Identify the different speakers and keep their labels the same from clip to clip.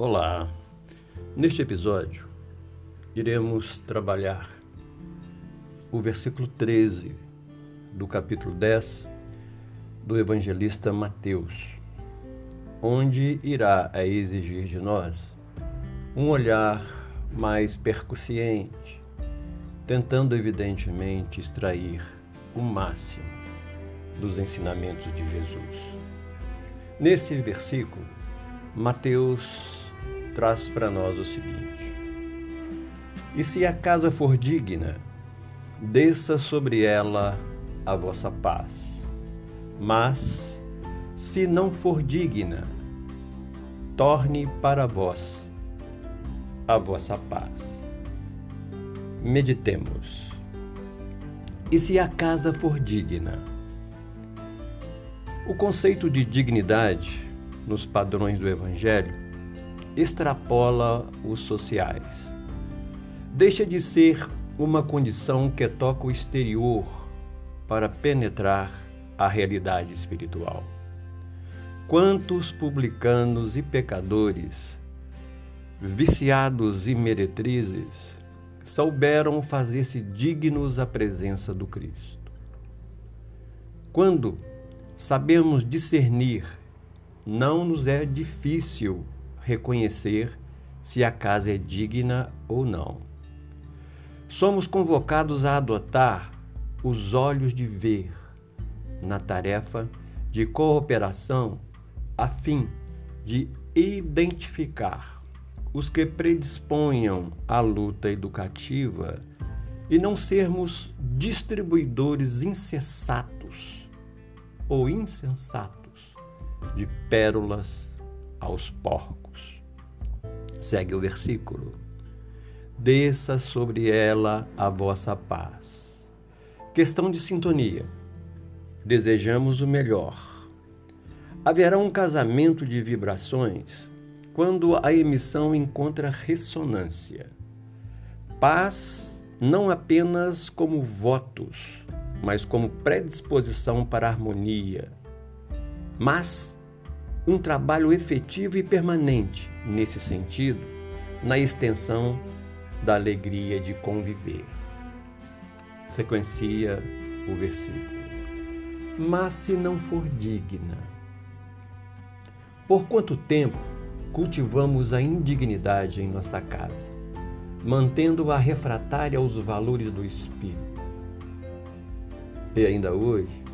Speaker 1: Olá! Neste episódio, iremos trabalhar o versículo 13 do capítulo 10 do evangelista Mateus, onde irá a exigir de nós um olhar mais percussiente, tentando evidentemente extrair o máximo dos ensinamentos de Jesus. Nesse versículo, Mateus traz para nós o seguinte: E se a casa for digna, desça sobre ela a vossa paz. Mas, se não for digna, torne para vós a vossa paz. Meditemos. E se a casa for digna? O conceito de dignidade nos padrões do Evangelho extrapola os sociais. Deixa de ser uma condição que toca o exterior para penetrar a realidade espiritual. Quantos publicanos e pecadores, viciados e meretrizes, souberam fazer-se dignos à presença do Cristo? Quando sabemos discernir, não nos é difícil reconhecer se a casa é digna ou não. Somos convocados a adotar os olhos de ver na tarefa de cooperação a fim de identificar os que predisponham à luta educativa e não sermos distribuidores incessatos ou insensatos de pérolas aos porcos. Segue o versículo. Desça sobre ela a vossa paz. Questão de sintonia. Desejamos o melhor. Haverá um casamento de vibrações quando a emissão encontra ressonância. Paz não apenas como votos, mas como predisposição para harmonia, mas um trabalho efetivo e permanente nesse sentido, na extensão da alegria de conviver. Sequencia o versículo. Mas se não for digna, por quanto tempo cultivamos a indignidade em nossa casa, mantendo-a refratária aos valores do espírito? E ainda hoje,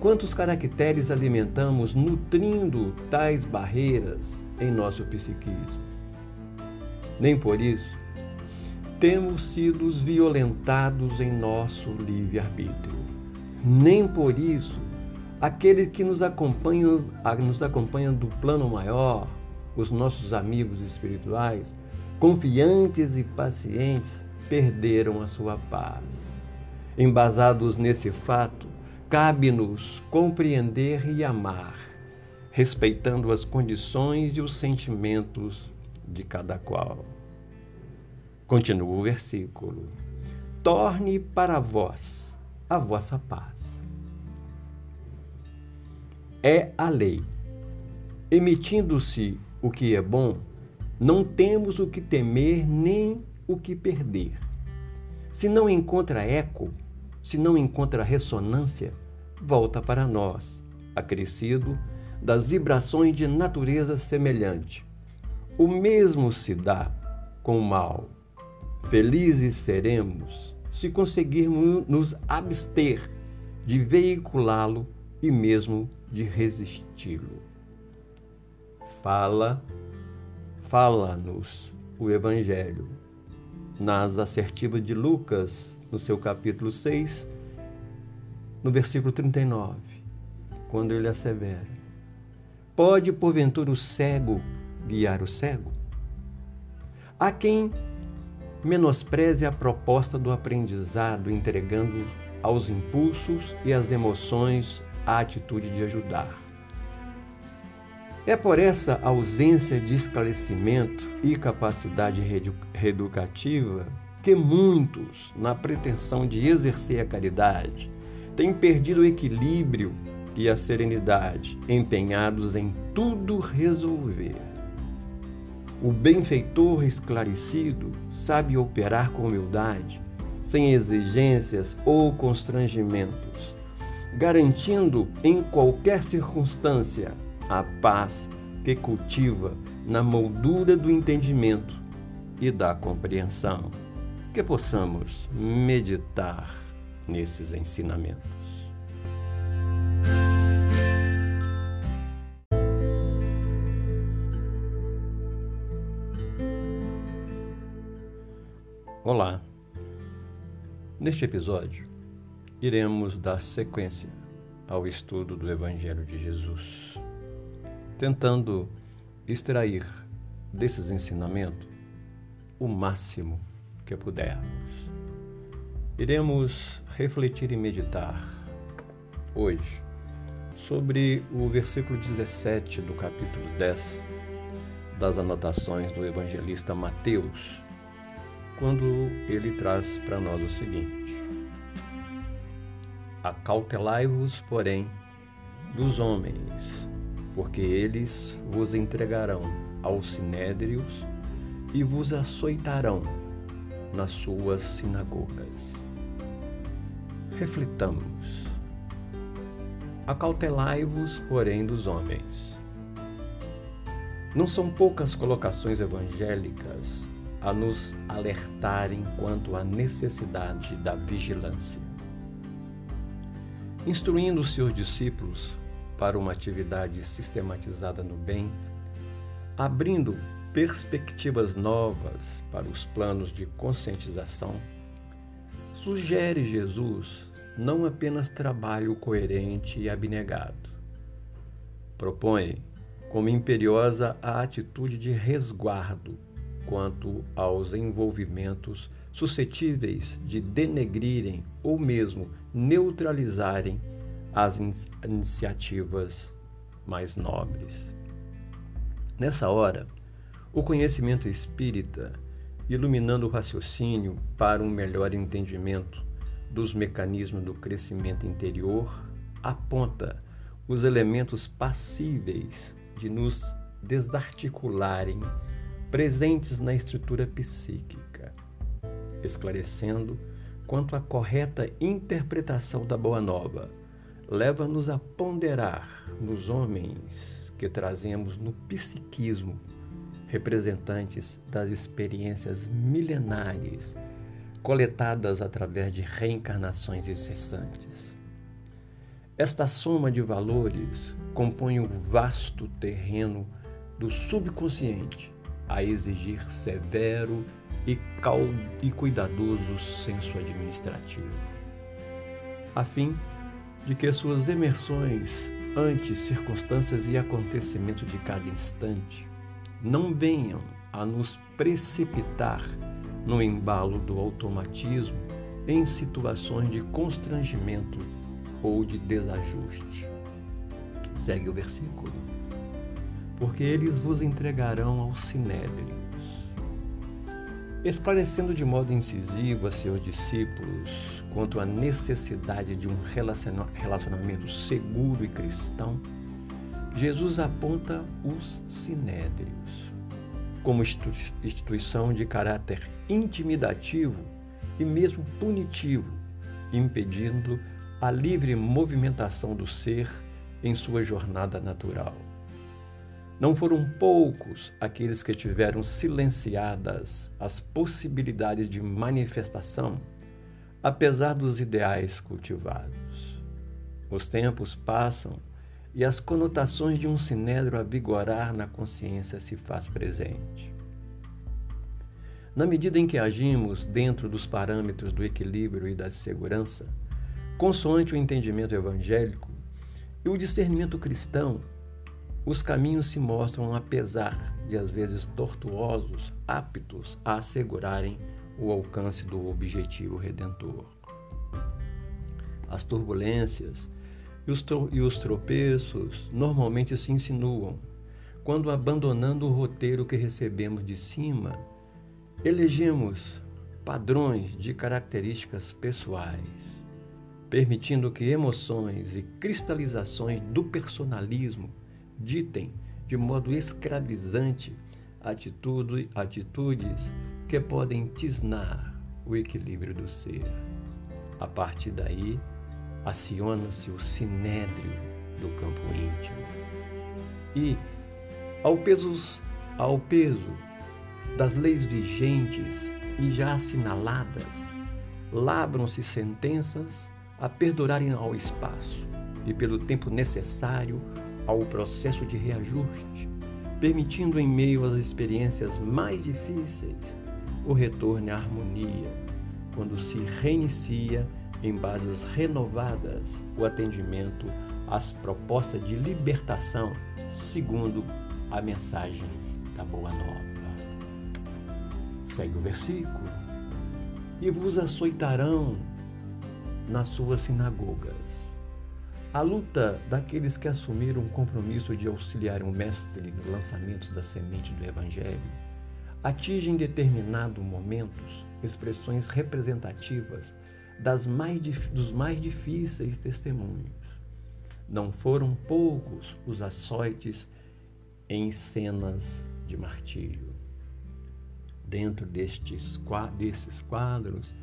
Speaker 1: quantos caracteres alimentamos nutrindo tais barreiras em nosso psiquismo? Nem por isso temos sido violentados em nosso livre-arbítrio. Nem por isso aqueles que nos acompanham, nos acompanham do plano maior, os nossos amigos espirituais, confiantes e pacientes, perderam a sua paz. Embasados nesse fato, cabe-nos compreender e amar, respeitando as condições e os sentimentos de cada qual. Continua o versículo. Torne para vós a vossa paz. É a lei. Emitindo-se o que é bom, não temos o que temer nem o que perder. Se não encontra eco, se não encontra ressonância, volta para nós, acrescido das vibrações de natureza semelhante. O mesmo se dá com o mal. Felizes seremos se conseguirmos nos abster de veiculá-lo e mesmo de resisti-lo. Fala, fala-nos o Evangelho nas assertivas de Lucas no seu capítulo 6, no versículo 39, quando ele assevera: Pode porventura o cego guiar o cego? Há quem menospreze a proposta do aprendizado, entregando aos impulsos e às emoções a atitude de ajudar. É por essa ausência de esclarecimento e capacidade reeducativa que muitos, na pretensão de exercer a caridade, têm perdido o equilíbrio e a serenidade, empenhados em tudo resolver. O benfeitor esclarecido sabe operar com humildade, sem exigências ou constrangimentos, garantindo em qualquer circunstância a paz que cultiva na moldura do entendimento e da compreensão. Que possamos meditar nesses ensinamentos. Olá! Neste episódio, iremos dar sequência ao estudo do Evangelho de Jesus, tentando extrair desses ensinamentos o máximo que pudermos. Iremos refletir e meditar hoje sobre o versículo 17 do capítulo 10 das anotações do evangelista Mateus quando ele traz para nós o seguinte: Acautelai-vos, porém, dos homens, porque eles vos entregarão aos sinédrios e vos açoitarão nas suas sinagogas. Reflitamos. Acautelai-vos, porém, dos homens. Não são poucas colocações evangélicas a nos alertarem quanto à necessidade da vigilância. Instruindo seus discípulos para uma atividade sistematizada no bem, abrindo perspectivas novas para os planos de conscientização, sugere Jesus não apenas trabalho coerente e abnegado. Propõe como imperiosa a atitude de resguardo quanto aos envolvimentos suscetíveis de denegrirem ou mesmo neutralizarem as iniciativas mais nobres. Nessa hora, o conhecimento espírita, iluminando o raciocínio para um melhor entendimento dos mecanismos do crescimento interior, aponta os elementos passíveis de nos desarticularem presentes na estrutura psíquica, esclarecendo quanto à correta interpretação da Boa Nova, leva-nos a ponderar nos homens que trazemos no psiquismo, representantes das experiências milenares coletadas através de reencarnações incessantes. Esta soma de valores compõe o vasto terreno do subconsciente a exigir severo e, e cuidadoso senso administrativo, a fim de que suas emersões ante circunstâncias e acontecimentos de cada instante não venham a nos precipitar no embalo do automatismo em situações de constrangimento ou de desajuste. Segue o versículo porque eles vos entregarão aos sinédrios. Esclarecendo de modo incisivo a seus discípulos quanto à necessidade de um relacionamento seguro e cristão, Jesus aponta os sinédrios como instituição de caráter intimidativo e mesmo punitivo, impedindo a livre movimentação do ser em sua jornada natural. Não foram poucos aqueles que tiveram silenciadas as possibilidades de manifestação, apesar dos ideais cultivados. Os tempos passam e as conotações de um sinédrio a vigorar na consciência se faz presente. Na medida em que agimos dentro dos parâmetros do equilíbrio e da segurança, consoante o entendimento evangélico e o discernimento cristão, os caminhos se mostram, apesar de às vezes tortuosos, aptos a assegurarem o alcance do objetivo redentor. As turbulências e os, e os tropeços normalmente se insinuam quando, abandonando o roteiro que recebemos de cima, elegemos padrões de características pessoais, permitindo que emoções e cristalizações do personalismo ditem de modo escravizante atitude, atitudes que podem tisnar o equilíbrio do ser. A partir daí, aciona-se o sinédrio do campo íntimo. E, ao peso, ao peso das leis vigentes e já assinaladas, labram-se sentenças a perdurarem ao espaço e pelo tempo necessário ao processo de reajuste, permitindo em meio às experiências mais difíceis o retorno à harmonia, quando se reinicia em bases renovadas o atendimento às propostas de libertação segundo a mensagem da Boa Nova. Segue o versículo. E vos açoitarão nas suas sinagogas. A luta daqueles que assumiram o compromisso de auxiliar o Mestre no lançamento da semente do Evangelho atinge em determinados momentos expressões representativas das mais, dos mais difíceis testemunhos. Não foram poucos os açoites em cenas de martírio. Dentro destes, desses quadros,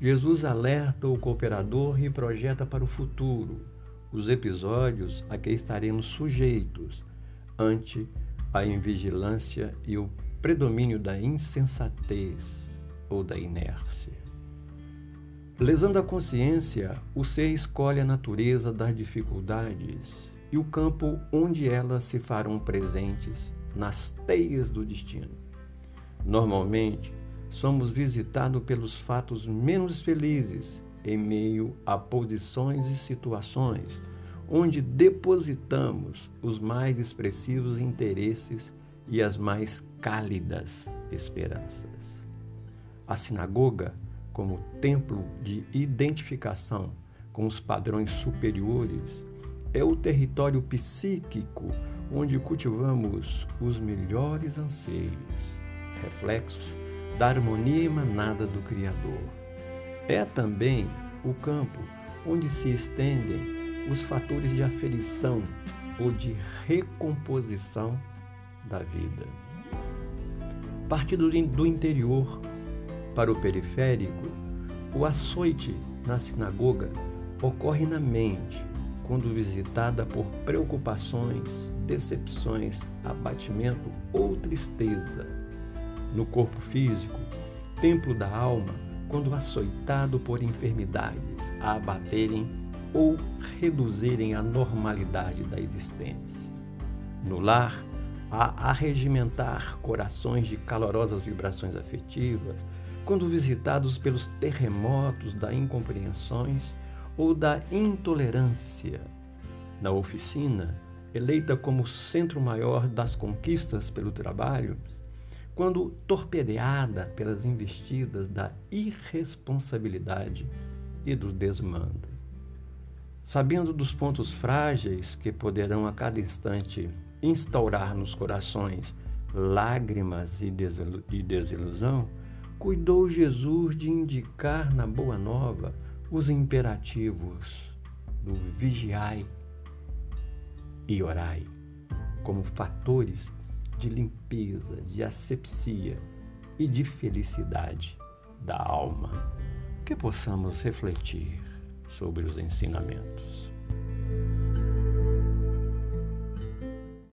Speaker 1: Jesus alerta o cooperador e projeta para o futuro os episódios a que estaremos sujeitos ante a invigilância e o predomínio da insensatez ou da inércia. Lesando a consciência, o ser escolhe a natureza das dificuldades e o campo onde elas se farão presentes nas teias do destino. Normalmente, somos visitados pelos fatos menos felizes em meio a posições e situações onde depositamos os mais expressivos interesses e as mais cálidas esperanças. A sinagoga, como templo de identificação com os padrões superiores, é o território psíquico onde cultivamos os melhores anseios, reflexos da harmonia emanada do Criador. É também o campo onde se estendem os fatores de aferição ou de recomposição da vida. Partindo do interior para o periférico, o açoite na sinagoga ocorre na mente quando visitada por preocupações, decepções, abatimento ou tristeza. No corpo físico, templo da alma, quando açoitado por enfermidades a abaterem ou reduzirem a normalidade da existência. No lar, a arregimentar corações de calorosas vibrações afetivas, quando visitados pelos terremotos da incompreensões ou da intolerância. Na oficina, eleita como centro maior das conquistas pelo trabalho, quando torpedeada pelas investidas da irresponsabilidade e do desmando. Sabendo dos pontos frágeis que poderão a cada instante instaurar nos corações lágrimas e desilusão, cuidou Jesus de indicar na Boa Nova os imperativos do vigiai e orai como fatores de limpeza, de asepsia e de felicidade da alma. Que possamos refletir sobre os ensinamentos.